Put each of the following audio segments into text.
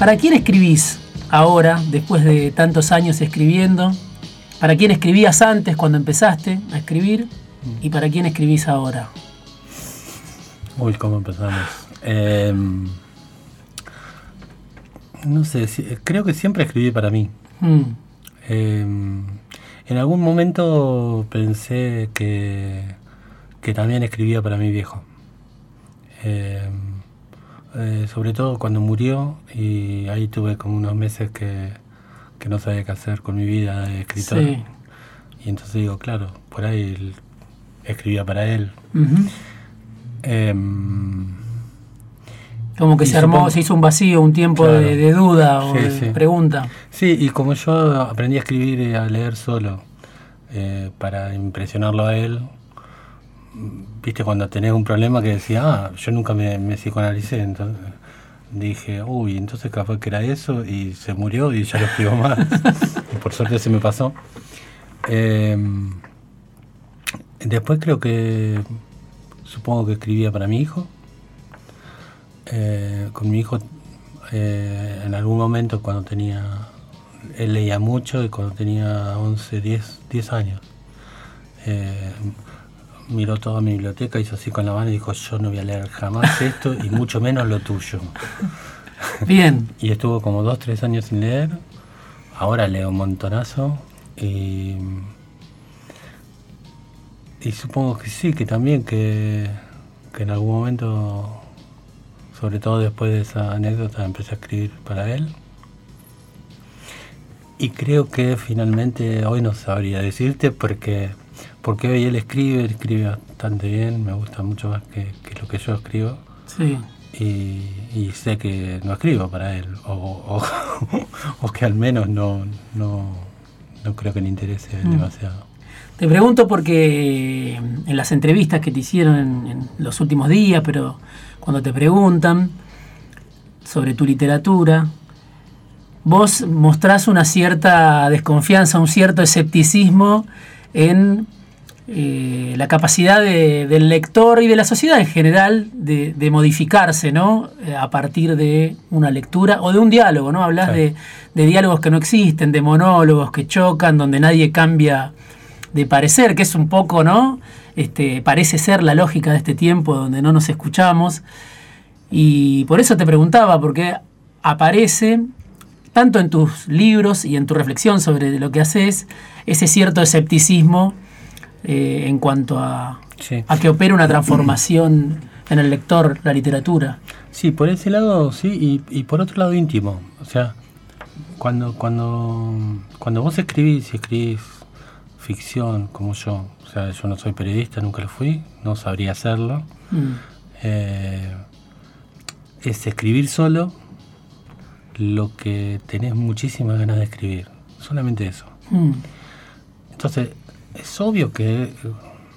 ¿Para quién escribís ahora, después de tantos años escribiendo? ¿Para quién escribías antes cuando empezaste a escribir? ¿Y para quién escribís ahora? Uy, ¿cómo empezamos? Em, no sé, creo que siempre escribí para mí. Mm. Em, en algún momento pensé que, que también escribía para mi viejo. Em, eh, sobre todo cuando murió y ahí tuve como unos meses que, no sabía qué hacer con mi vida de escritor. Y entonces digo, claro, por ahí escribía para él. Em, como que se armó, se hizo un vacío, un tiempo de, duda o de pregunta. Sí, y como yo aprendí a escribir y a leer solo eh, para impresionarlo a él, viste, cuando tenés un problema que decía, ah, yo nunca me, me psicoanalicé, entonces dije, uy, entonces capaz que era eso y se murió y ya lo escribo más. por suerte se me pasó. Em, después creo que, supongo que escribía para mi hijo. Eh, con mi hijo, eh, en algún momento cuando tenía, él leía mucho y cuando tenía 11, 10, 10 años. Miró toda mi biblioteca, hizo así con la mano y dijo, yo no voy a leer jamás esto y mucho menos lo tuyo. Bien. y estuvo como dos, tres años sin leer. Ahora leo un montonazo. Y, y supongo que sí, que también que, que en algún momento, sobre todo después de esa anécdota, empecé a escribir para él. Y creo que finalmente hoy no sabría decirte porque porque hoy él escribe, escribe bastante bien, me gusta mucho más que, lo que yo escribo. Sí. Y, sé que no escribo para él, o, que al menos no, no, creo que le interese mm. demasiado. Te pregunto porque en las entrevistas que te hicieron en, los últimos días, pero cuando te preguntan sobre tu literatura, vos mostrás una cierta desconfianza, un cierto escepticismo en eh, la capacidad del lector y de la sociedad en general de, modificarse, ¿no? Eh, a partir de una lectura o de un diálogo, ¿no? Hablas de, diálogos que no existen, de monólogos que chocan, donde nadie cambia de parecer, que es un poco, ¿no? Este, parece ser la lógica de este tiempo donde no nos escuchamos. Y por eso te preguntaba, porque aparece tanto en tus libros y en tu reflexión sobre lo que haces, ese cierto escepticismo eh, en cuanto a, a que opere una transformación en el lector, la literatura. Sí, por ese lado sí, y, por otro lado íntimo. O sea, cuando, cuando, cuando vos escribís y escribís ficción como yo, o sea, yo no soy periodista, nunca lo fui, no sabría hacerlo, mm. eh, es escribir solo lo que tenés muchísimas ganas de escribir, solamente eso. Mm. Entonces, es obvio que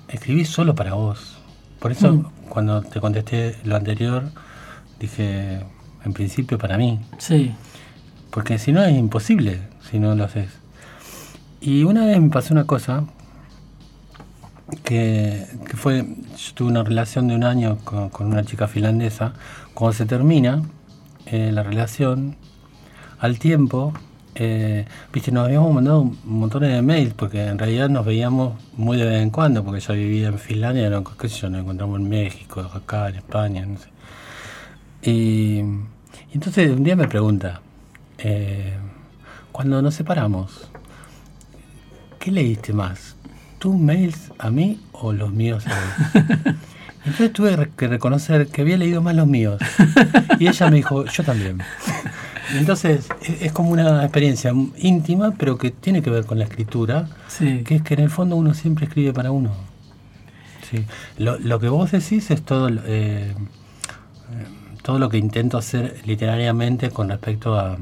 escribís solo para vos. Por eso mm. cuando te contesté lo anterior, dije, en principio para mí. Sí. Porque si no es imposible, si no lo haces. Y una vez me pasó una cosa, que, fue, yo tuve una relación de un año con, una chica finlandesa, cuando se termina eh, la relación, al tiempo eh, viste, nos habíamos mandado un montón de mails porque en realidad nos veíamos muy de vez en cuando, porque ella vivía en Finlandia, no, qué sé yo, nos encontramos en México, acá, en España, no sé. Y, entonces un día me pregunta, eh, cuando nos separamos, ¿qué leíste más? ¿Tus mails a mí o los míos a él? Entonces tuve que reconocer que había leído más los míos. Y ella me dijo, yo también. Entonces es como una experiencia íntima, pero que tiene que ver con la escritura, que es que en el fondo uno siempre escribe para uno. Sí. Lo, que vos decís es todo, eh, todo lo que intento hacer literariamente con respecto a,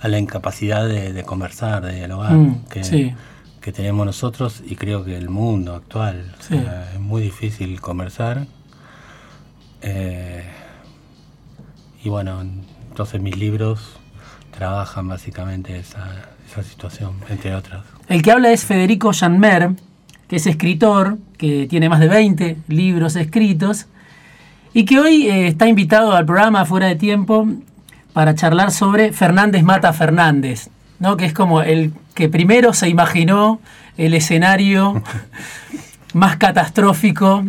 a la incapacidad de, conversar, de dialogar, mm, que, que, tenemos nosotros y creo que el mundo actual. es muy difícil conversar. Eh, y bueno, entonces mis libros trabajan básicamente esa, esa situación, entre otras. El que habla es Federico Janmer, que es escritor, que tiene más de 20 libros escritos y que hoy eh, está invitado al programa Fuera de Tiempo para charlar sobre Fernández mata Fernández, ¿no? que es como el que primero se imaginó el escenario más catastrófico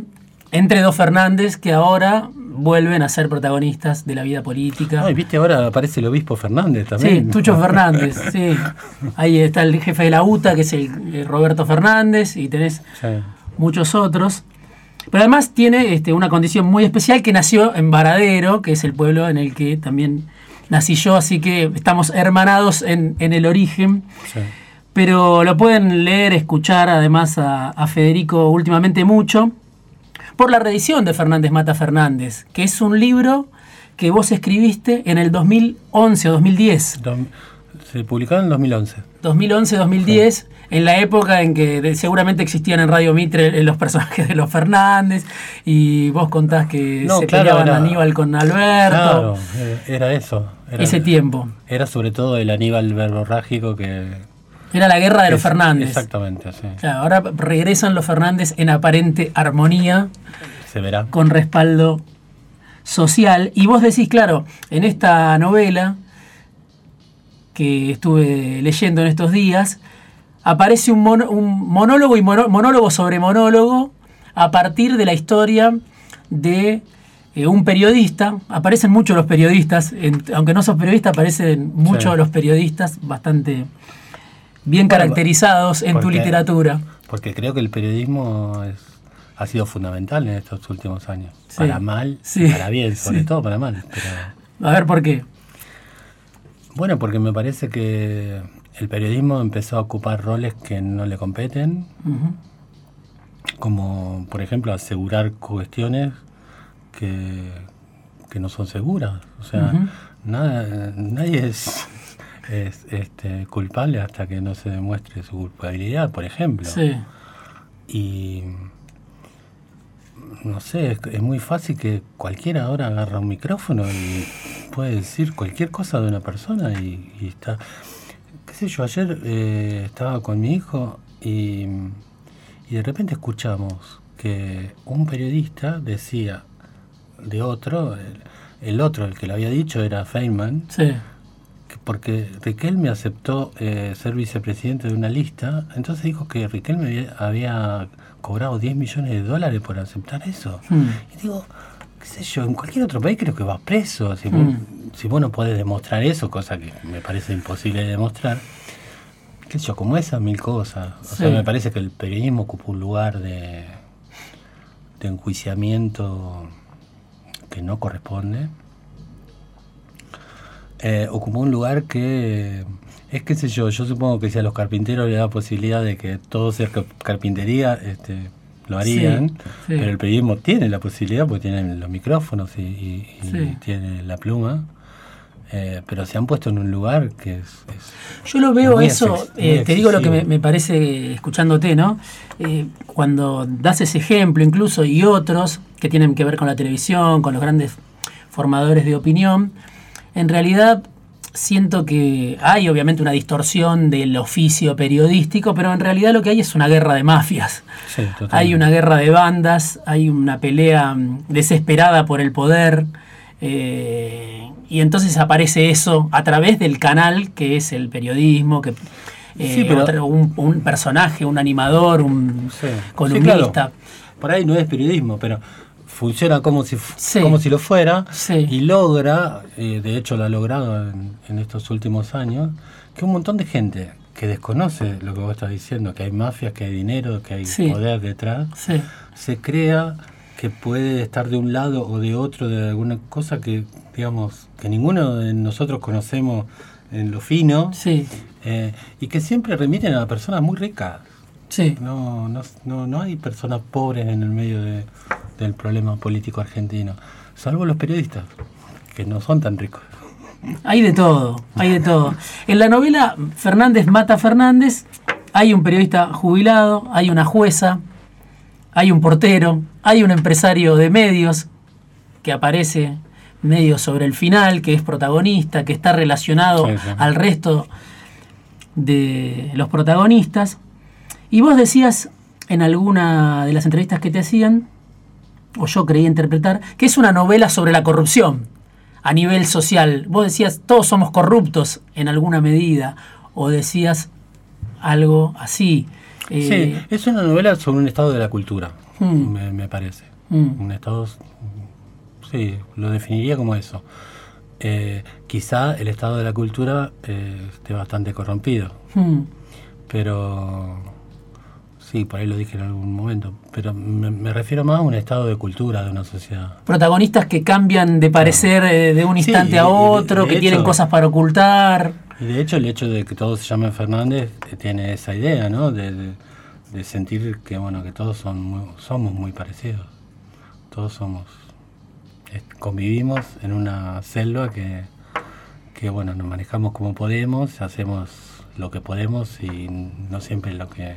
entre dos Fernández que ahora vuelven a ser protagonistas de la vida política. Ay, viste, ahora aparece el obispo Fernández también. Sí, Tucho Fernández, sí. Ahí está el jefe de la UTA, que es el, Roberto Fernández, y tenés muchos otros. Pero además tiene este, una condición muy especial que nació en Varadero, que es el pueblo en el que también nací yo, así que estamos hermanados en, el origen. Pero lo pueden leer, escuchar además a Federico últimamente mucho por la reedición de Fernández Mata Fernández, que es un libro que vos escribiste en el 2011 o 2010. Se publicó en el 2011. 2011-2010, en la época en que seguramente existían en Radio Mitre los personajes de los Fernández, y vos contás que se peleaban Aníbal con Alberto. Claro, eh, era eso. ese tiempo. Era sobre todo el Aníbal verborrágico que, era la guerra de los Fernández. Exactamente, sí. ahora regresan los Fernández en aparente armonía. Se verá. Con respaldo social. Y vos decís, claro, en esta novela que estuve leyendo en estos días, aparece un, un monólogo y monólogo sobre monólogo a partir de la historia de eh, un periodista. Aparecen muchos los periodistas, aunque no sos periodista, aparecen muchos los periodistas bastante bien caracterizados en tu literatura. Porque creo que el periodismo ha sido fundamental en estos últimos años. Para mal, para bien, sobre todo para mal. A ver, ¿por qué? Bueno, porque me parece que el periodismo empezó a ocupar roles que no le competen, como por ejemplo asegurar cuestiones que, que no son seguras. O sea, nada, nadie es es este, culpable hasta que no se demuestre su culpabilidad, por ejemplo. Sí. Y no sé, es, muy fácil que cualquiera ahora agarra un micrófono y puede decir cualquier cosa de una persona y, está... sé yo, ayer eh, estaba con mi hijo y, y de repente escuchamos que un periodista decía de otro, el, otro, el que lo había dicho era Feynman, sí porque Riquelme aceptó eh, ser vicepresidente de una lista, entonces dijo que Riquelme había, cobrado 10 millones de dólares por aceptar eso. Hmm. Y digo, qué sé yo, en cualquier otro país creo que va preso. Si, vos, hmm. no podés demostrar eso, cosa que me parece imposible de demostrar, qué sé yo, como esas mil cosas. O sea, me parece que el periodismo ocupa un lugar de, de enjuiciamiento que no corresponde eh, ocupó un lugar que es qué sé yo, yo supongo que si a los carpinteros le da posibilidad de que todo sea carpintería, este, lo harían, pero el periodismo tiene la posibilidad porque tienen los micrófonos y, tiene la pluma. Eh, pero se han puesto en un lugar que es... Yo lo veo eso, eh, te digo lo que me, me parece escuchándote, ¿no? cuando das ese ejemplo incluso y otros que tienen que ver con la televisión, con los grandes formadores de opinión, en realidad siento que hay obviamente una distorsión del oficio periodístico, pero en realidad lo que hay es una guerra de mafias. hay una guerra de bandas, hay una pelea mm, desesperada por el poder. Eh, y entonces aparece eso a través del canal que es el periodismo, que eh, un, personaje, un animador, un columnista. Por ahí no es periodismo, pero funciona como si, como si lo fuera y logra, eh, de hecho lo ha logrado en, estos últimos años, que un montón de gente que desconoce lo que vos estás diciendo, que hay mafias, que hay dinero, que hay poder detrás, se crea que puede estar de un lado o de otro de alguna cosa que, digamos, que ninguno de nosotros conocemos en lo fino, eh, y que siempre remiten a personas muy ricas. No, no, no, no hay personas pobres en el medio de, del problema político argentino, salvo los periodistas, que no son tan ricos. Hay de todo, hay de todo. En la novela Fernández mata a Fernández, hay un periodista jubilado, hay una jueza, hay un portero, hay un empresario de medios que aparece medio sobre el final, que es protagonista, que está relacionado al resto de los protagonistas. Y vos decías en alguna de las entrevistas que te hacían o yo creí interpretar, que es una novela sobre la corrupción. a nivel social. Vos decías, todos somos corruptos en alguna medida, o decías algo así. sí, eh, es una novela sobre un estado de la cultura, hmm. me, parece. Hmm. Un estado, sí, lo definiría como eso. Eh, quizá el estado de la cultura eh, esté bastante corrompido, hmm. pero sí, por ahí lo dije en algún momento, pero me, refiero más a un estado de cultura de una sociedad. Protagonistas que cambian de parecer eh, de un instante a otro, que tienen cosas para ocultar. Y de hecho el hecho de que todos se llamen Fernández tiene esa idea, ¿no? De, sentir que bueno que todos son somos muy parecidos, todos somos convivimos en una selva que, que, bueno, nos manejamos como podemos, hacemos lo que podemos y no siempre lo que,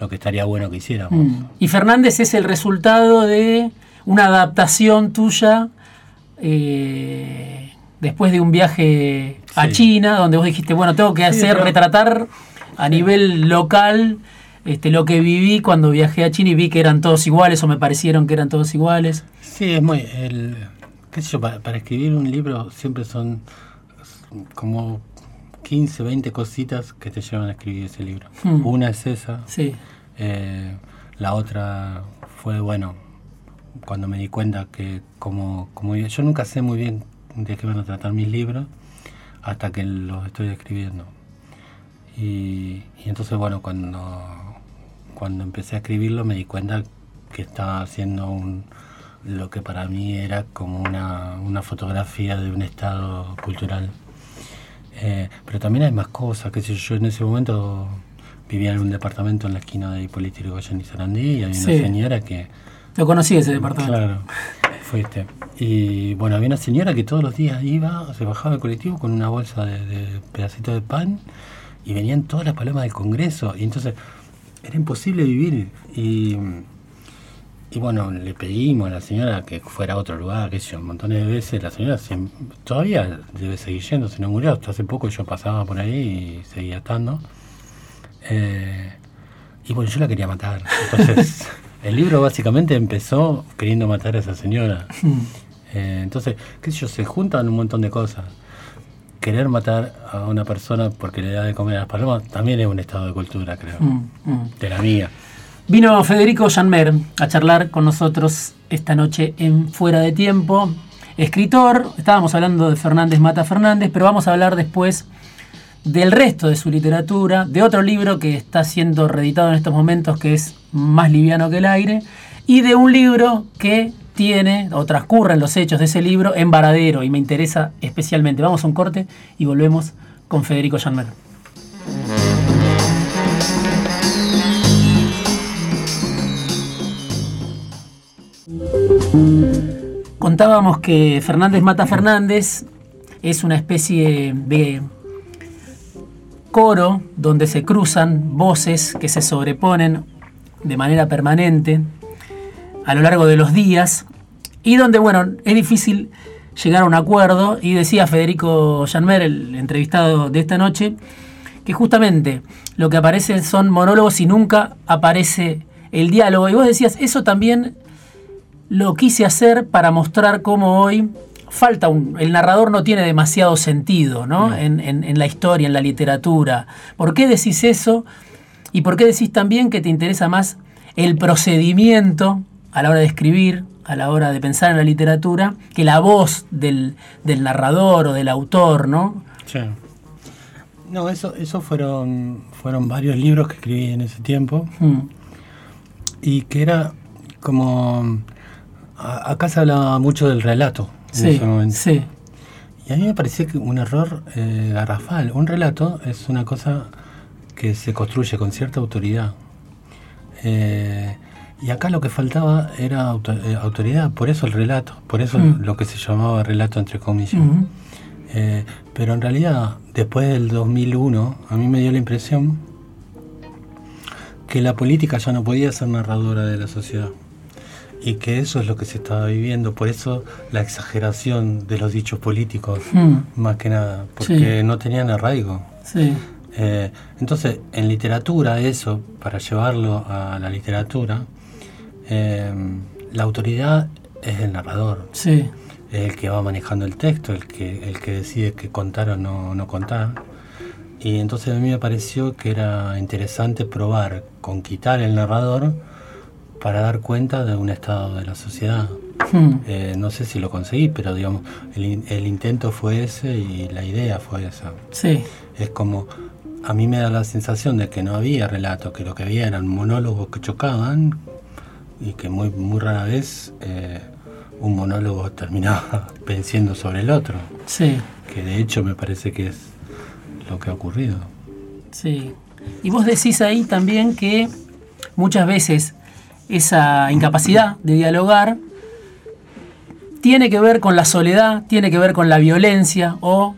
lo que estaría bueno que hiciéramos. Mm. Y Fernández es el resultado de una adaptación tuya eh, después de un viaje a China, donde vos dijiste, bueno, tengo que hacer, retratar a nivel local este, lo que viví cuando viajé a China y vi que eran todos iguales o me parecieron que eran todos iguales. Sí, es muy... El, qué sé yo, para, escribir un libro siempre son como 15, 20 cositas que te llevan a escribir ese libro. Hmm. Una es esa. Sí. Eh, la otra fue, bueno, cuando me di cuenta que como, como yo nunca sé muy bien de qué van a tratar mis libros hasta que los estoy escribiendo. Y, y entonces, bueno, cuando cuando empecé a escribirlo me di cuenta que estaba haciendo un, lo que para mí era como una, fotografía de un estado cultural. Eh, pero también hay más cosas, que sé yo, en ese momento vivía en un departamento en la esquina de Hipólito Yrigoyen y Sarandí y había una señora que... Lo conocí ese departamento. Claro, fuiste. Y bueno, había una señora que todos los días iba, se bajaba del colectivo con una bolsa de, de pedacitos de pan y venían todas las palomas del Congreso. Y entonces era imposible vivir. Y, y bueno, le pedimos a la señora que fuera a otro lugar, que sé un montón de veces. La señora todavía debe seguir yendo, si no murió. Hasta hace poco yo pasaba por ahí y seguía estando. Eh, y bueno, yo la quería matar. Entonces, el libro básicamente empezó queriendo matar a esa señora. Eh, entonces, qué sé yo, se juntan un montón de cosas querer matar a una persona porque le da de comer a las palomas también es un estado de cultura, creo. Mm, mm. De la mía. Vino Federico Janmer a charlar con nosotros esta noche en Fuera de Tiempo. Escritor, estábamos hablando de Fernández Mata Fernández, pero vamos a hablar después del resto de su literatura, de otro libro que está siendo reeditado en estos momentos que es Más liviano que el aire, y de un libro que tiene o transcurren los hechos de ese libro en Varadero y me interesa especialmente. Vamos a un corte y volvemos con Federico Janmer. Contábamos que Fernández Mata Fernández es una especie de coro donde se cruzan voces que se sobreponen de manera permanente a lo largo de los días y donde, bueno, es difícil llegar a un acuerdo y decía Federico Janmer, el entrevistado de esta noche, que justamente lo que aparece son monólogos y nunca aparece el diálogo. Y vos decías, eso también lo quise hacer para mostrar cómo hoy falta un... El narrador no tiene demasiado sentido ¿no? En, en, la historia, en la literatura. ¿Por qué decís eso? ¿Y por qué decís también que te interesa más el procedimiento a la hora de escribir, a la hora de pensar en la literatura, que la voz del, narrador o del autor, ¿no? Sí. No, eso, eso fueron, fueron varios libros que escribí en ese tiempo. Mm. Y que era como. Acá se hablaba mucho del relato. sí, sí. Y a mí me parecía que un error eh, garrafal. Un relato es una cosa que se construye con cierta autoridad. Eh, y acá lo que faltaba era eh, autoridad, por eso el relato, por eso mm. lo que se llamaba relato entre comillas. Eh, pero en realidad, después del 2001, a mí me dio la impresión que la política ya no podía ser narradora de la sociedad. Y que eso es lo que se estaba viviendo, por eso la exageración de los dichos políticos, mm. más que nada, porque no tenían arraigo. Eh, entonces, en literatura, eso, para llevarlo a la literatura, Em, la autoridad es el narrador. Sí. es el que va manejando el texto, el que, el que decide qué contar o no, no contar. Y entonces a mí me pareció que era interesante probar con quitar el narrador para dar cuenta de un estado de la sociedad. Hmm. Eh, no sé si lo conseguí, pero digamos, el, el intento fue ese y la idea fue esa. Sí, Es como, a mí me da la sensación de que no había relato, que lo que había eran monólogos que chocaban y que muy, muy rara vez eh, un monólogo terminaba venciendo sobre el otro, sí, que de hecho me parece que es lo que ha ocurrido. sí. Y vos decís ahí también que muchas veces esa incapacidad de dialogar tiene que ver con la soledad, tiene que ver con la violencia o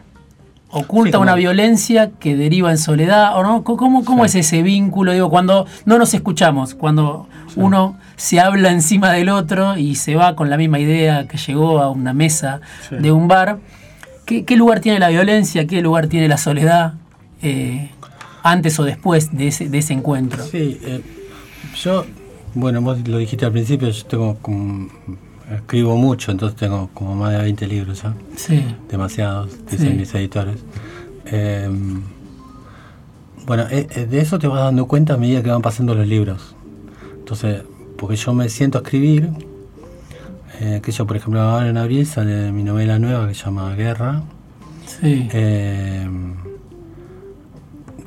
oculta Sí, una violencia que deriva en soledad o no. ¿Cómo, cómo Sí. es ese vínculo? Digo, cuando no nos escuchamos, cuando uno se habla encima del otro y se va con la misma idea que llegó a una mesa de un bar. ¿Qué, qué lugar tiene la violencia? ¿Qué lugar tiene la soledad? eh, antes o después de ese, de ese encuentro. Sí, eh, yo, bueno, vos lo dijiste al principio, yo tengo como, escribo mucho, entonces tengo como más de 20 libros ya. Sí, demasiados, dicen Sí. mis editores. Eh, bueno, eh, eh, de eso te vas dando cuenta a medida que van pasando los libros. Entonces, porque yo me siento a escribir, eh, que yo, por ejemplo, ahora en abril sale mi novela nueva que se llama Guerra. sí, Eh,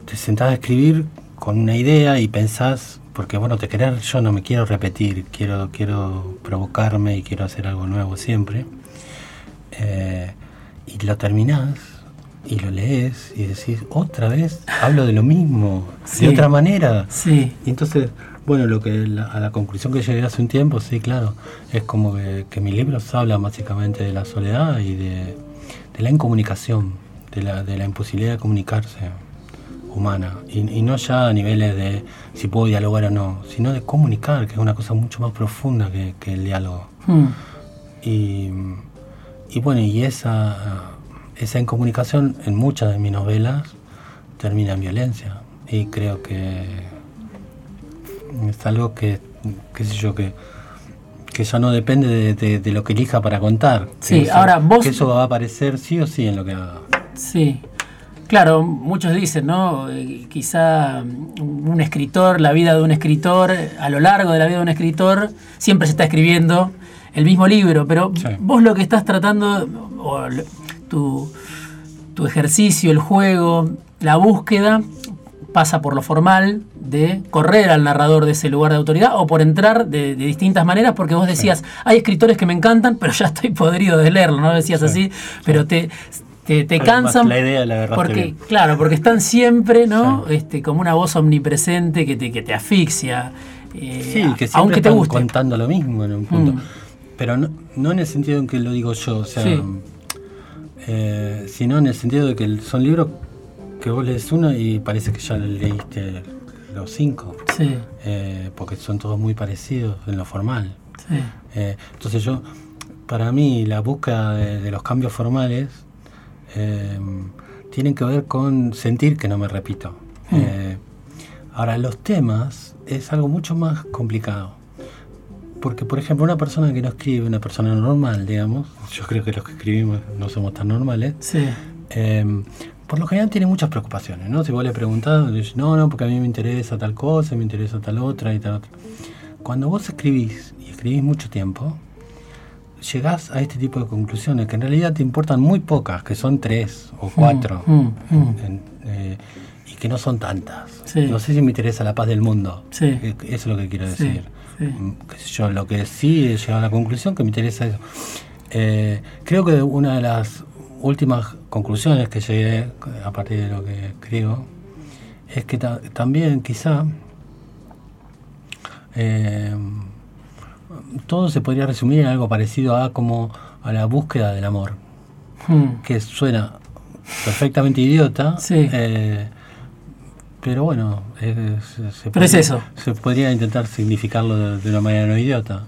te sentás a escribir con una idea y pensás, porque bueno, te querés, yo no me quiero repetir, quiero, quiero provocarme y quiero hacer algo nuevo siempre. Eh, y lo terminás y lo lees y decís, otra vez hablo de lo mismo, Sí. de otra manera. sí, Y entonces, bueno, lo que la- a la conclusión que llegué hace un tiempo, sí, claro, es como que, que mis libros hablan básicamente de la soledad y de, de la incomunicación, de la, de la imposibilidad de comunicarse humana. Y, y no ya a niveles de si puedo dialogar o no, sino de comunicar, que es una cosa mucho más profunda que, que el diálogo. Mm, Y, y bueno, y esa, esa incomunicación en muchas de mis novelas termina en violencia. Y creo que es algo que, qué sé yo, que, que ya no depende de, de- de lo que elija para contar. Sí, eso- ahora vos- Que eso va a aparecer sí o sí en lo que haga. sí. Claro, muchos dicen, ¿no? Eh, quizá un escritor, la vida de un escritor, a lo largo de la vida de un escritor, siempre se está escribiendo el mismo libro, pero Sí. vos lo que estás tratando, o tu, tu ejercicio, el juego, la búsqueda, pasa por lo formal de correr al narrador de ese lugar de autoridad o por entrar de, de distintas maneras, porque vos decías, hay escritores que me encantan, pero ya estoy podrido de leerlo, ¿no? Decías Sí, así, pero te, te, cansan. la idea la porque, bien. claro, porque están siempre, ¿no? Sí. Este, como una voz omnipresente que te, que te asfixia. eh, Sí, que siempre aunque te guste. contando lo mismo en un punto. Mm. Pero no, no en el sentido en que lo digo yo, o sea, Sí. eh, sino en el sentido de que son libros que vos lees uno y parece que ya leíste los cinco, Sí, eh, porque son todos muy parecidos en lo formal. sí. Eh, entonces yo, para mí, la búsqueda de, de los cambios formales eh, tienen que ver con sentir que no me repito. Mm. Eh, ahora, los temas es algo mucho más complicado. Porque, por ejemplo, una persona que no escribe, una persona normal, digamos, yo creo que los que escribimos no somos tan normales, Sí, eh, por lo general tiene muchas preocupaciones, ¿no? Si vos le preguntás, no, no, porque a mí me interesa tal cosa, me interesa tal otra y tal otra. Cuando vos escribís, y escribís mucho tiempo, llegás a este tipo de conclusiones que en realidad te importan muy pocas, que son tres o cuatro, Mm, mm, mm. en- eh, y que no son tantas. Sí. No sé si me interesa la paz del mundo. Sí. Eh, Eso es lo que quiero decir. sí. Yo, lo que sí he llegado a la conclusión que me interesa eso. Eh, creo que una de las últimas conclusiones que llegué a partir de lo que escribo es que ta- también quizá eh, todo se podría resumir en algo parecido a como a la búsqueda del amor, Mm. que suena perfectamente idiota, Sí. eh, pero bueno, es- se, se Pero es podría- eso. se podría intentar significarlo de, de una manera no idiota.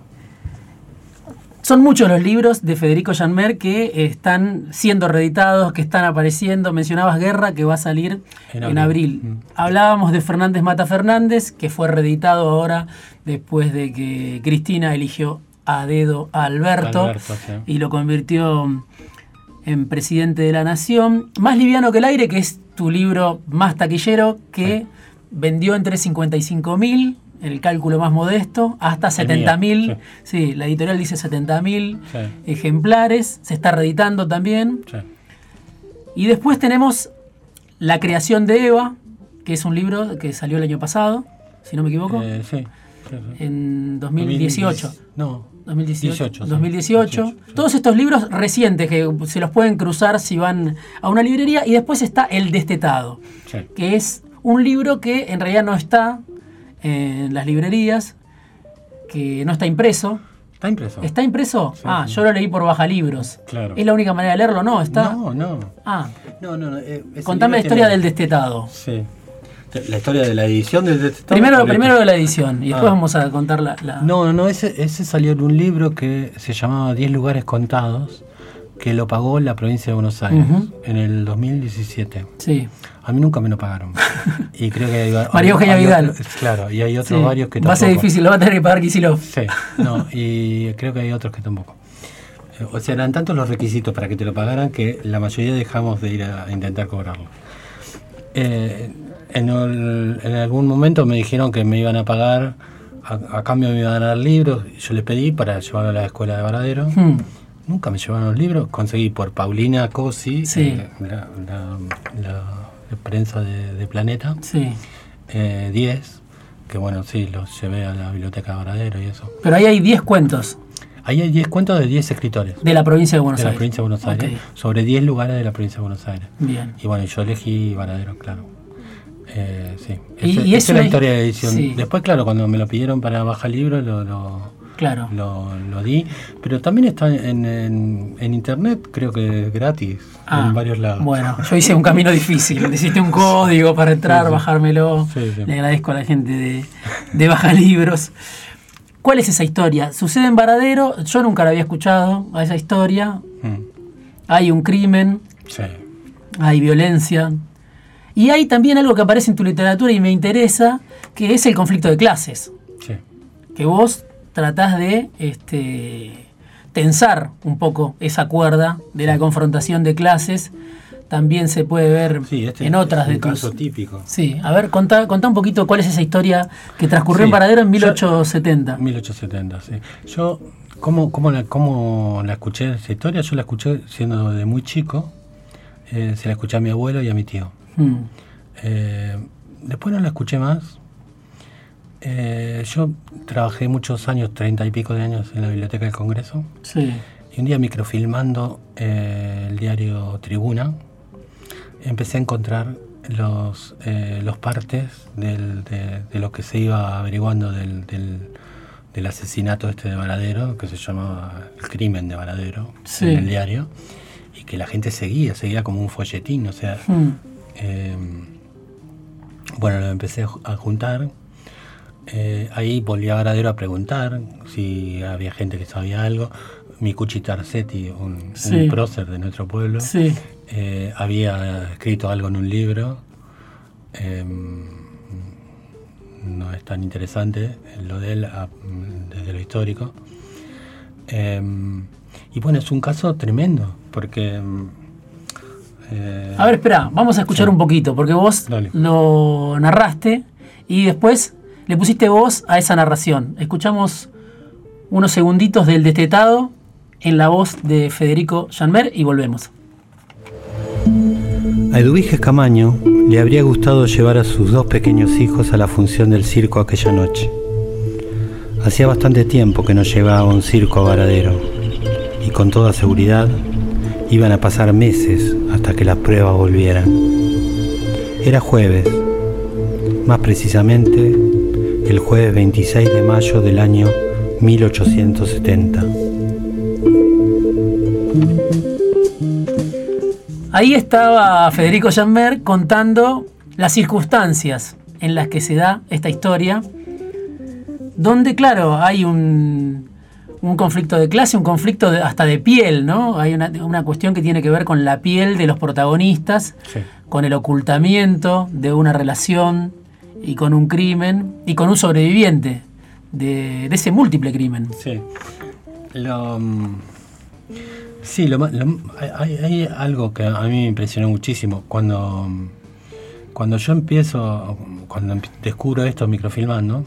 Son muchos los libros de Federico Janmer que están siendo reeditados, que están apareciendo. Mencionabas Guerra, que va a salir en En abril. abril. Mm. Hablábamos de Fernández Mata Fernández, que fue reeditado ahora después de que Cristina eligió a dedo a Alberto, Alberto, sí. y lo convirtió en presidente de la nación. Más liviano que el aire, que es tu libro más taquillero, que Sí. vendió entre 55 mil, el cálculo más modesto, hasta El 70 mil. mío, Sí. la editorial dice 70 mil Sí. ejemplares. Se está reeditando también. Sí. Y después tenemos La creación de Eva, que es un libro que salió el año pasado, si no me equivoco, Eh, sí, sí, sí. en 2018. No, 2018. 18, sí. 2018. 18, sí. Todos estos libros recientes que se los pueden cruzar si van a una librería. Y después está El Destetado, sí. que es un libro que en realidad no está en las librerías, que no está impreso. Está impreso. ¿Está impreso? Sí, ah, sí. yo lo leí por baja libros. Claro. ¿Es la única manera de leerlo? No, está. No, no. Ah, No, no, no. eh, contame la historia tiene- del Destetado. Sí. La historia de la edición del Detestable Primero, primero de la edición y después Ah. vamos a contar la. la- No, no, ese, ese salió en un libro que se llamaba 10 lugares contados, que lo pagó la provincia de Buenos Aires Ujú. en el 2017. Sí. A mí nunca me lo pagaron. Y creo que hay, María Eugenia hay Vidal. otros- claro, y hay otros sí. varios que Va a ser tampoco. difícil, lo va a tener que pagar Kicillof. Sí, no, y creo que hay otros que tampoco. Eh, O sea, eran tantos los requisitos para que te lo pagaran que la mayoría dejamos de ir a, intentar cobrarlo. Eh, en, el- en algún momento me dijeron que me iban a pagar, a, a cambio me iban a dar libros, yo les pedí para llevarlo a la escuela de Varadero. Hmm. Nunca me llevaron los libros, conseguí por Paulina Cosi, Sí. eh, la, la- la- la prensa de, de Planeta, Sí. eh, 10, que bueno, sí, los llevé a la biblioteca de Varadero y eso. Pero ahí hay 10 cuentos Ahí hay 10 cuentos de 10 escritores de la provincia de Buenos de la Aires. provincia de Buenos Aires, sobre 10 lugares de la provincia de Buenos Aires. Bien. Y bueno, yo elegí Varadero, claro. Eh, sí, Y- Ese- y esa es la historia de edición. sí. Después, claro, cuando me lo pidieron para bajar libro, lo, lo, Claro. lo, lo di. Pero también está en, en- en internet, creo que gratis, Ah, en varios lados. Bueno, yo hice un camino difícil. Necesité un código para entrar, Sí, sí. bajármelo. Sí. Le agradezco a la gente de, de Baja Libros. ¿Cuál es esa historia? Sucede en Varadero. Yo nunca la había escuchado a esa historia. Mm, Hay un crimen, sí, hay violencia. Y hay también algo que aparece en tu literatura y me interesa, que es el conflicto de clases. sí. que vos tratás de este, tensar un poco esa cuerda de la confrontación de clases. También se puede ver Sí, este en otras es un de tus... caso típico. Sí, a ver, contá, contá un poquito cuál es esa historia que transcurrió en Paradero en yo- 1870. 1870, sí. Yo, ¿cómo, cómo, la, cómo la escuché esa historia? Yo la escuché siendo de muy chico. Eh, se la escuché a mi abuelo y a mi tío. Mm, Eh, después no la escuché más. Eh, yo trabajé muchos años, treinta y pico de años, en la Biblioteca del Congreso. sí, Y un día microfilmando eh, el diario Tribuna, empecé a encontrar los, eh, los partes del- de, de lo que se iba averiguando del, del- del asesinato este de Varadero, que se llamaba El crimen de Varadero, Sí. en el diario, y que la gente seguía, seguía como un folletín, o sea, mm, eh, bueno, lo empecé a juntar. Eh, ahí volví a Varadero a preguntar si había gente que sabía algo. Mi Cuchi Tarsetti, un, Sí. un prócer de nuestro pueblo, sí, eh, había escrito algo en un libro. Eh, no es tan interesante lo de él ah, desde lo histórico. Eh, y bueno, es un caso tremendo, porque... eh, A ver, espera, vamos a escuchar Sí. un poquito, porque vos Dale. lo narraste y después le pusiste voz a esa narración. Escuchamos unos segunditos del destetado en la voz de Federico Janmer y volvemos. A Eduviges Camaño le habría gustado llevar a sus dos pequeños hijos a la función del circo aquella noche. Hacía bastante tiempo que no llegaba un circo a Varadero y con toda seguridad iban a pasar meses hasta que las pruebas volvieran. Era jueves, más precisamente el jueves 26 de mayo del año 1870. Ahí estaba Federico Janmer contando las circunstancias en las que se da esta historia, donde, claro, hay un, un conflicto de clase, un conflicto de- hasta de piel, ¿no? Hay una, una cuestión que tiene que ver con la piel de los protagonistas, sí. con el ocultamiento de una relación y con un crimen y con un sobreviviente de, de ese múltiple crimen. Sí. Lo, mm, sí, lo, hay, hay, algo que a mí me impresionó muchísimo. Cuando, cuando yo empiezo, cuando descubro esto microfilmando,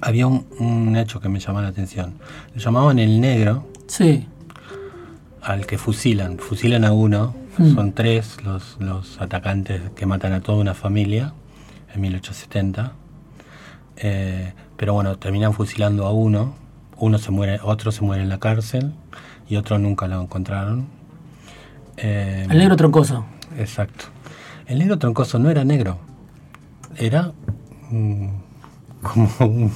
había un, hecho que me llamaba la atención. Lo llamaban el negro. Sí. Al que fusilan. Fusilan a uno. Hmm. Son tres los, los atacantes que matan a toda una familia en 1870. Eh, pero bueno, terminan fusilando a uno. Uno se muere, otro se muere en la cárcel y otro nunca lo encontraron. Eh, el negro troncoso. Exacto. El negro troncoso no era negro, era como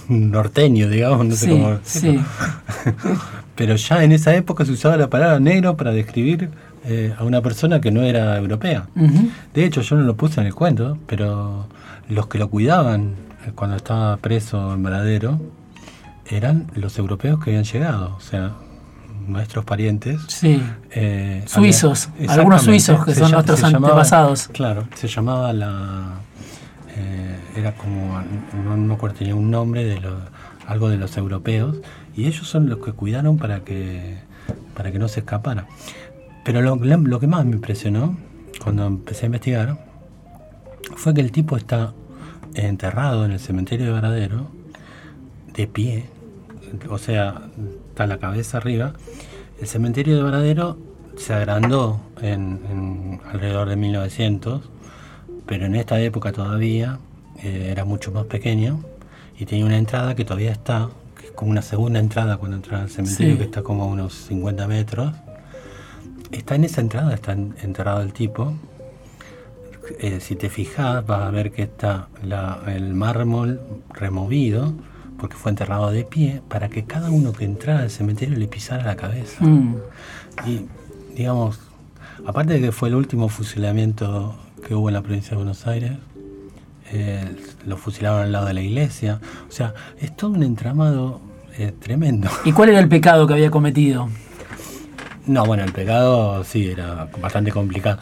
un norteño, digamos, no sé cómo. Sí. Pero ya en esa época se usaba la palabra negro para describir eh, a una persona que no era europea. De hecho, yo no lo puse en el cuento, pero los que lo cuidaban eh, cuando estaba preso en Varadero eran los europeos que habían llegado, o sea, nuestros parientes. Sí. Eh, suizos, algunos suizos que son nuestros antepasados. Claro, se llamaba la. Eh, era como. No, me acuerdo, tenía un nombre de algo de los europeos, y ellos son los que cuidaron para que, para que no se escapara. Pero lo, lo que más me impresionó cuando empecé a investigar fue que el tipo está enterrado en el cementerio de Varadero, de pie, o sea, está la cabeza arriba. El cementerio de Varadero se agrandó en, alrededor de 1900, pero en esta época todavía eh, era mucho más pequeño y tenía una entrada que todavía está, que es como una segunda entrada cuando entras al cementerio, que está como a unos 50 metros. Está en esa entrada, está enterrado el tipo eh, si te fijas, vas a ver que está el mármol removido, porque fue enterrado de pie, para que cada uno que entrara al cementerio le pisara la cabeza. Mm. Y, digamos, aparte de que fue el último fusilamiento que hubo en la provincia de Buenos Aires, eh, lo fusilaron al lado de la iglesia. O sea, es todo un entramado eh, tremendo. ¿Y cuál era el pecado que había cometido? No, bueno, el pecado sí era bastante complicado.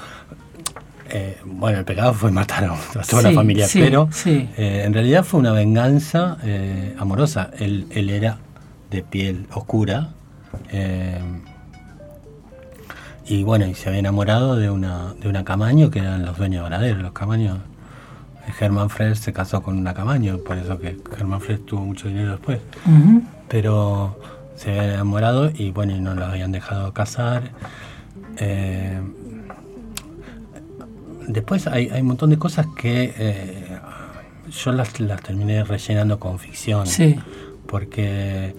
Eh, bueno, el pecado fue matar a toda la familia, pero eh, en realidad fue una venganza eh, amorosa. Él, era de piel oscura y bueno, y se había enamorado de una, de una camaño que eran los dueños verdaderos, los camaños. Germán Freire se casó con una camaño, por eso que Germán Freire tuvo mucho dinero después. Pero se había enamorado y bueno, y no lo habían dejado casar. Después hay, un montón de cosas que eh, yo las, terminé rellenando con ficción. Sí. Porque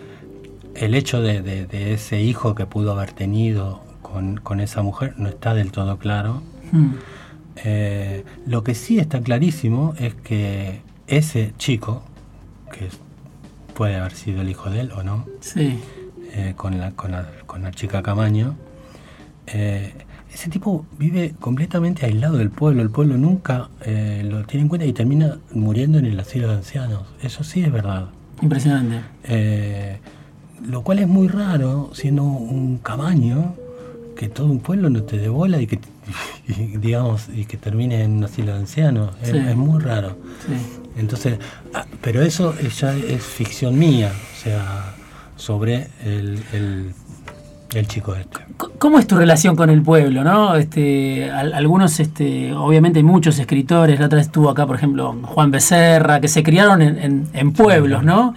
el hecho de, ese hijo que pudo haber tenido con, esa mujer no está del todo claro. Hmm. Eh, lo que sí está clarísimo es que ese chico, que puede haber sido el hijo de él o no, sí. Eh, con, la, con, la, con la chica Camaño, ese tipo vive completamente aislado del pueblo, el pueblo nunca eh, lo tiene en cuenta y termina muriendo en el asilo de ancianos. Eso sí es verdad. Impresionante. Eh, lo cual es muy raro, siendo un camaño, que todo un pueblo no te dé bola y que, digamos, y que termine en un asilo de ancianos. Es, muy raro. Entonces, ah, pero eso ya es ficción mía, o sea, sobre el el chico este. ¿Cómo es tu relación con el pueblo? ¿no? Este, algunos, este, obviamente hay muchos escritores, la otra vez estuvo acá, por ejemplo, Juan Becerra, que se criaron en, pueblos, ¿no?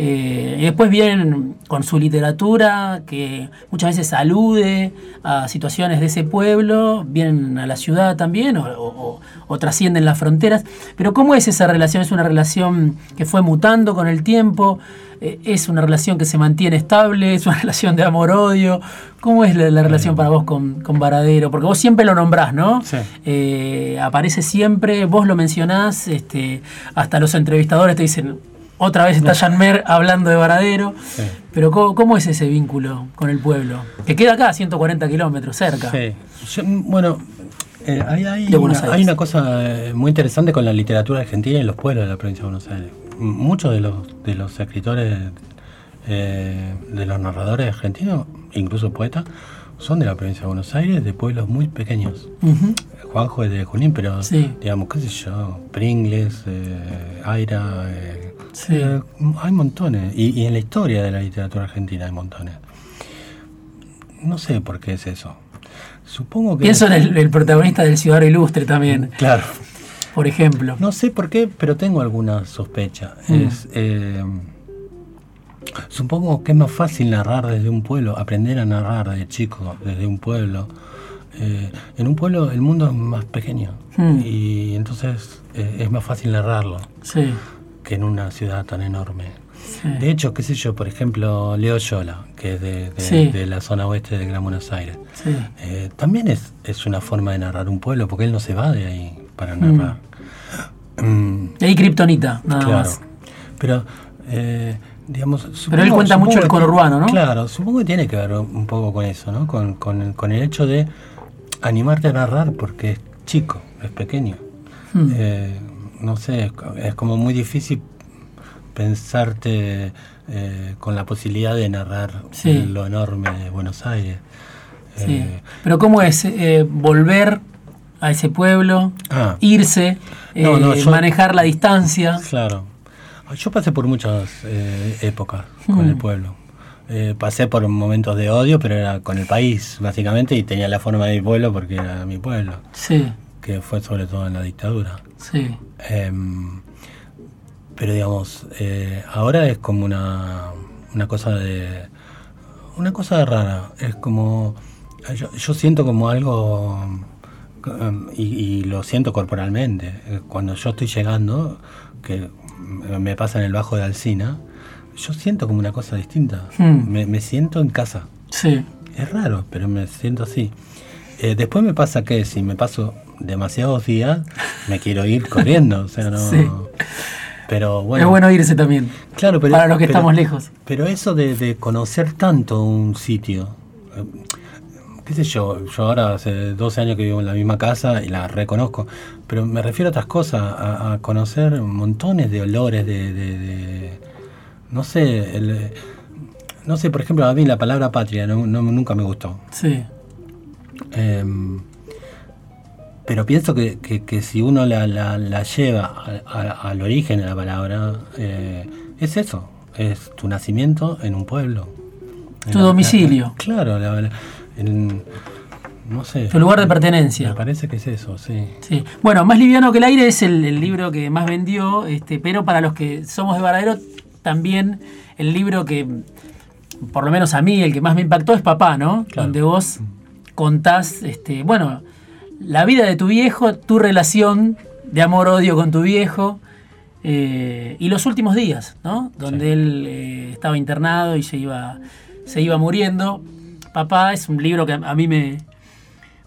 Eh, y después vienen con su literatura, que muchas veces alude a situaciones de ese pueblo, vienen a la ciudad también o, o, trascienden las fronteras. Pero ¿cómo es esa relación? ¿Es una relación que fue mutando con el tiempo? Eh, ¿Es una relación que se mantiene estable? ¿Es una relación de amor-odio? ¿Cómo es la, relación para vos con, con, Varadero? Porque vos siempre lo nombrás, ¿no? Eh, aparece siempre, vos lo mencionás, este, hasta los entrevistadores te dicen, otra vez está Jan Mer hablando de Varadero. Pero ¿cómo, es ese vínculo con el pueblo? Que queda acá, a 140 kilómetros, cerca. Sí. bueno, eh, hay, hay, una, cosa eh, muy interesante con la literatura argentina y los pueblos de la provincia de Buenos Aires. Muchos de los, de los escritores, eh, de los narradores argentinos, incluso poetas, son de la provincia de Buenos Aires, de pueblos muy pequeños. Juanjo es de Junín, pero digamos, qué sé yo, Pringles, Aira, Sí. Eh, hay montones. Y, y en la historia de la literatura argentina hay montones. No sé por qué es eso. Supongo que. Pienso en el, el protagonista del Ciudadano Ilustre también, Claro. por ejemplo. No sé por qué, pero tengo alguna sospecha. Mm. Es, eh, supongo que es más fácil narrar desde un pueblo, aprender a narrar de chico desde un pueblo. Eh, en un pueblo el mundo es más pequeño Mm. y entonces eh, es más fácil narrarlo Sí, que en una ciudad tan enorme. sí. De hecho, qué sé yo, por ejemplo, Leo Yola, que es de, de- Sí. de la zona oeste de Gran Buenos Aires, sí. eh, también es, es una forma de narrar un pueblo porque él no se va de ahí para Mm. narrar. Mm, Y ahí Kryptonita, nada claro. más. Pero, eh, digamos. Pero él supongo- cuenta mucho supongo el conurbano, ¿no? Claro, supongo que tiene que ver un poco con eso, ¿no? Con, con- con el hecho de animarte a narrar porque es chico, es pequeño. Eh, no sé, es co- es como muy difícil pensarte eh, con la posibilidad de narrar Sí. lo enorme de Buenos Aires. Sí. Eh, Pero ¿cómo es eh, volver a ese pueblo, ah, irse, No, eh, no, yo- manejar la distancia? Claro. Yo pasé por muchas eh, épocas con Mm. el pueblo. Eh, pasé por momentos de odio, pero era con el país, básicamente, y tenía la forma de mi pueblo porque era mi pueblo, Sí, que fue sobre todo en la dictadura. Sí. Em, pero digamos, eh, ahora es como una, una cosa de. Una cosa rara. Es como. Yo, yo siento como algo. em, Y, y lo siento corporalmente. Eh, Cuando yo estoy llegando, que me pasa en el bajo de Alcina, yo siento como una cosa distinta. Hmm. Me, me siento en casa. Sí, Es raro, pero me siento así. Eh, después me pasa que si me paso demasiados días, me quiero ir corriendo. O sea, no. Sí. Pero bueno. es bueno irse también, Claro, pero, para los que pero- estamos lejos. Pero eso de, de conocer tanto un sitio. eh, qué sé yo, yo ahora hace 12 años que vivo en la misma casa y la reconozco, pero me refiero a otras cosas, a, a conocer montones de olores, de, de- de- no sé, el- no sé, por ejemplo, a mí la palabra patria no- no- nunca me gustó. Sí, Em, pero pienso que, que- que si uno la, la- la lleva a- a- al origen de la palabra, eh, es eso, es tu nacimiento en un pueblo. En Tu la- domicilio. la- claro, la- en- no sé. tu lugar de pertenencia. Me parece que es eso, sí. Sí. Bueno, Más liviano que el aire es el, el libro que más vendió, este, pero para los que somos de Varadero, también el libro que, por lo menos a mí, el que más me impactó es Papá, ¿no? Claro. Donde vos contás, este, bueno, la vida de tu viejo, tu relación de amor-odio con tu viejo, eh, y los últimos días, ¿no? Donde Sí. él eh, estaba internado y se iba, se iba muriendo. Papá es un libro que a, mí me,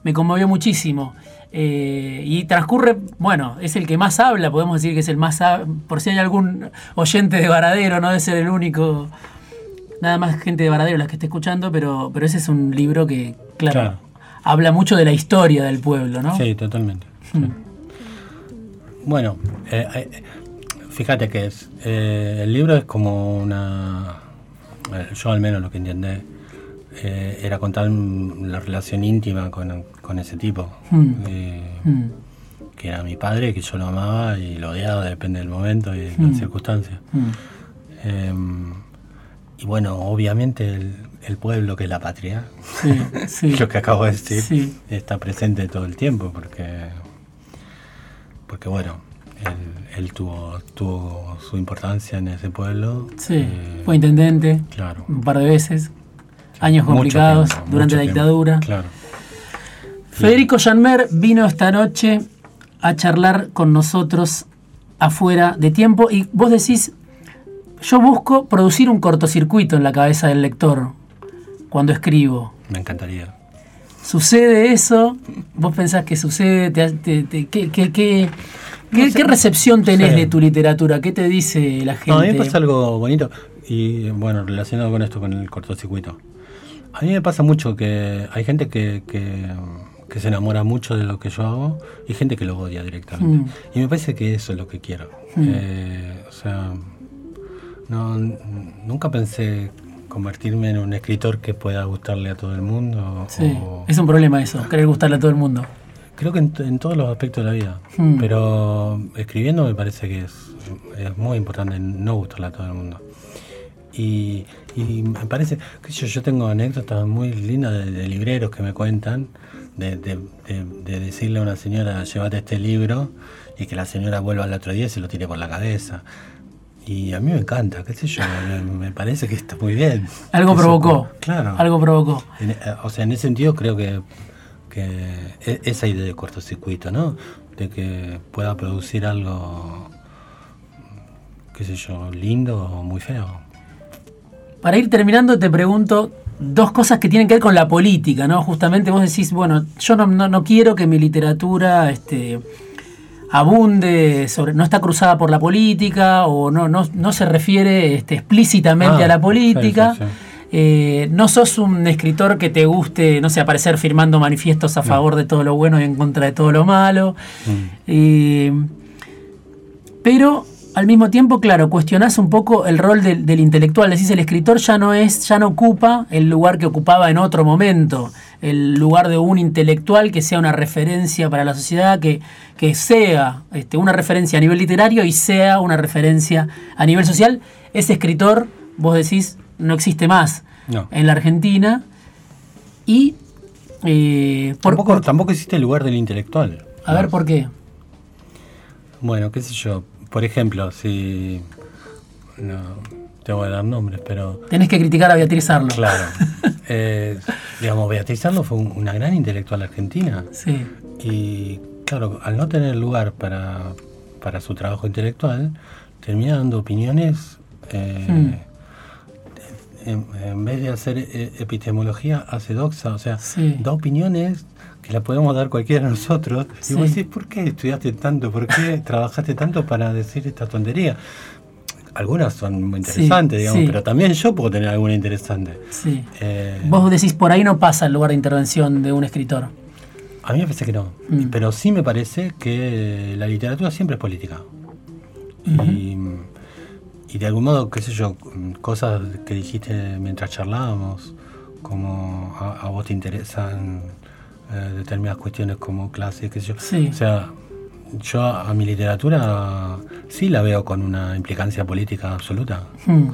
me conmovió muchísimo. Eh, y transcurre, bueno, es el que más habla, podemos decir que es el más, por si hay algún oyente de Varadero, no debe ser el único, nada más gente de Varadero la que esté escuchando, pero, pero ese es un libro que, claro, Claro. Habla mucho de la historia del pueblo, ¿no? Sí, totalmente. sí. Mm. Bueno, eh, eh, fíjate que es, eh, el libro es como una, yo al menos lo que entendí, eh, era contar la relación íntima con, con ese tipo, Mm. eh, Mm, que era mi padre, que yo lo amaba y lo odiaba, depende del momento y de las circunstancias. Y bueno, obviamente el, el pueblo que es la patria, Sí, sí. lo que acabo de decir, Sí. está presente todo el tiempo porque, porque bueno, él, él tuvo, tuvo su importancia en ese pueblo. Sí, eh, fue intendente claro. un par de veces, años complicados tiempo, durante la dictadura. Claro. Federico Janmer vino esta noche a charlar con nosotros afuera de tiempo y vos decís, yo busco producir un cortocircuito en la cabeza del lector cuando escribo. Me encantaría. ¿Sucede eso? ¿Vos pensás que sucede? ¿Te- te- te- qué, qué- qué- qué- sé. qué recepción tenés Sí. de tu literatura? ¿Qué te dice la gente? No, a mí me pasa algo bonito y bueno, relacionado con esto, con el cortocircuito. A mí me pasa mucho que hay gente que, que, que se enamora mucho de lo que yo hago y gente que lo odia directamente. Mm. Y me parece que eso es lo que quiero. Mm. Eh, o sea, no, nunca pensé convertirme en un escritor que pueda gustarle a todo el mundo. Sí, o- es un problema eso, querer gustarle a todo el mundo. Creo que en, en todos los aspectos de la vida. Hmm. Pero escribiendo me parece que es, es muy importante no gustarle a todo el mundo. Y, y me parece, que yo, yo tengo anécdotas muy lindas de, de libreros que me cuentan, de, de- de- de decirle a una señora, llévate este libro, y que la señora vuelva al otro día y se lo tire por la cabeza. Y a mí me encanta, qué sé yo, me, parece que está muy bien. Algo Eso, provocó. Claro. Algo provocó. En- eh, o sea, en ese sentido creo que, que e- esa idea de cortocircuito, ¿no? De que pueda producir algo, qué sé yo, lindo o muy feo. Para ir terminando, te pregunto dos cosas que tienen que ver con la política, ¿no? Justamente vos decís, bueno, yo no, no- no quiero que mi literatura este, abunde sobre. no está cruzada por la política o no, no, no se refiere este, explícitamente Ah, a la política. sí, sí, sí. Eh, no sos un escritor que te guste, no sé, aparecer firmando manifiestos a favor de todo lo bueno y en contra de todo lo malo. Mm. Eh, pero al mismo tiempo, claro, cuestionás un poco el rol del, del intelectual. Decís, el escritor ya no es, ya no ocupa el lugar que ocupaba en otro momento. El lugar de un intelectual que sea una referencia para la sociedad, que, que sea este, una referencia a nivel literario y sea una referencia a nivel social. Ese escritor, vos decís, no existe más No. en la Argentina. Y eh, por- Tampoco, por- tampoco existe el lugar del intelectual. a ver por qué. Bueno, qué sé yo, por ejemplo, si... No, te voy a dar nombres, pero... Tenés que criticar a Beatriz Arlo. Claro. Eh, digamos, Beatriz Arlo fue un- una gran intelectual argentina. Sí. Y claro, al no tener lugar para, para su trabajo intelectual, termina dando opiniones, eh, Hmm. en, en vez de hacer eh, epistemología, hace doxa, o sea, Sí. da opiniones la podemos dar cualquiera de nosotros. Sí. Y vos decís, ¿por qué estudiaste tanto? ¿Por qué trabajaste tanto para decir esta tontería? Algunas son muy interesantes, Sí, digamos, sí. pero también yo puedo tener alguna interesante. Sí. Eh, Vos decís, por ahí no pasa el lugar de intervención de un escritor. A mí me parece que no. Mm. Pero sí me parece que la literatura siempre es política. y, y de algún modo, qué sé yo, cosas que dijiste mientras charlábamos, como a, a vos te interesan eh, determinadas cuestiones como clase, qué sé yo. Sí. O sea, yo a, mi literatura sí la veo con una implicancia política absoluta. Hmm.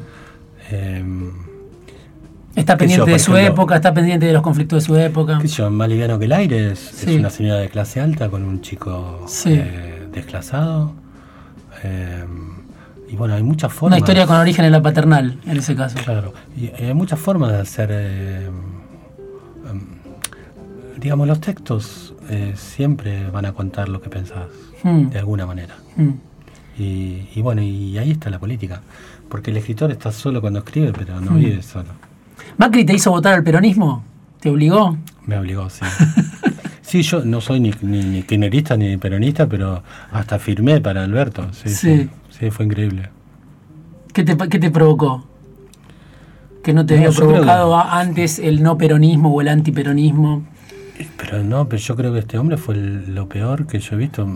Eh, Está pendiente yo, de su época, está pendiente de los conflictos de su época. sé yo, más liviano que el aire es, Sí. es una señora de clase alta con un chico Sí. eh, desclasado. Eh, y bueno, hay muchas Una formas. historia con origen en la paternal, en ese caso. Claro, y hay muchas formas de hacer. eh, em, digamos, los textos eh, siempre van a contar lo que pensás, Hmm. de alguna manera. Hmm. Y, y bueno, y ahí está la política. Porque el escritor está solo cuando escribe, pero no Hmm. vive solo. ¿Macri te hizo votar al peronismo? ¿Te obligó? Me obligó, sí. Sí, yo no soy ni, ni, ni kirchnerista ni peronista, pero hasta firmé para Alberto. Sí, sí. Sí. Sí, fue increíble. ¿Qué te, qué te provocó? ¿Que no te No, había provocado que- antes el no peronismo o el antiperonismo? Pero no, pero yo creo que este hombre fue el- lo peor que yo he visto.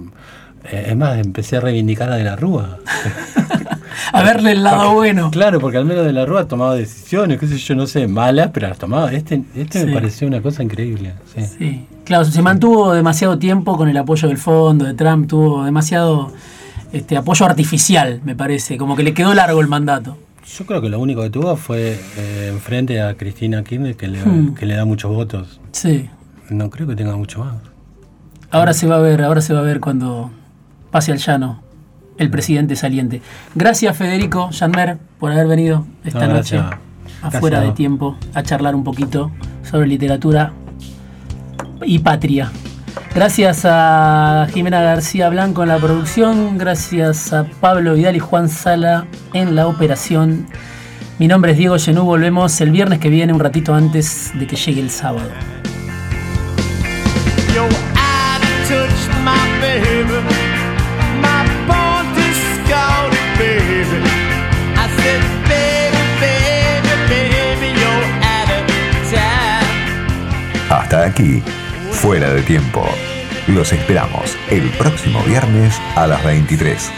Eh, es más, empecé a reivindicar a De la Rúa. A verle el lado bueno. Claro, porque al menos De la Rúa tomaba decisiones, qué sé yo, no sé, malas, pero las tomaba. Este, este Sí. me pareció una cosa increíble. Sí. Sí, claro, se mantuvo demasiado tiempo con el apoyo del fondo, de Trump, tuvo demasiado este, apoyo artificial, me parece, como que le quedó largo el mandato. Yo creo que lo único que tuvo fue eh, enfrente a Cristina Kirchner, que le, Hmm. que le da muchos votos. Sí, No creo que tenga mucho más. ahora se va a ver, ahora se va a ver cuando pase al llano el presidente saliente. Gracias Federico Janmer por haber venido esta No, noche afuera Gracias. de tiempo a charlar un poquito sobre literatura y patria. Gracias a Jimena García Blanco en la producción, gracias a Pablo Vidal y Juan Sala en la operación. Mi nombre es Diego Genú, volvemos el viernes que viene, un ratito antes de que llegue el sábado. Hasta aquí, fuera de tiempo. Los esperamos el próximo viernes a las 23.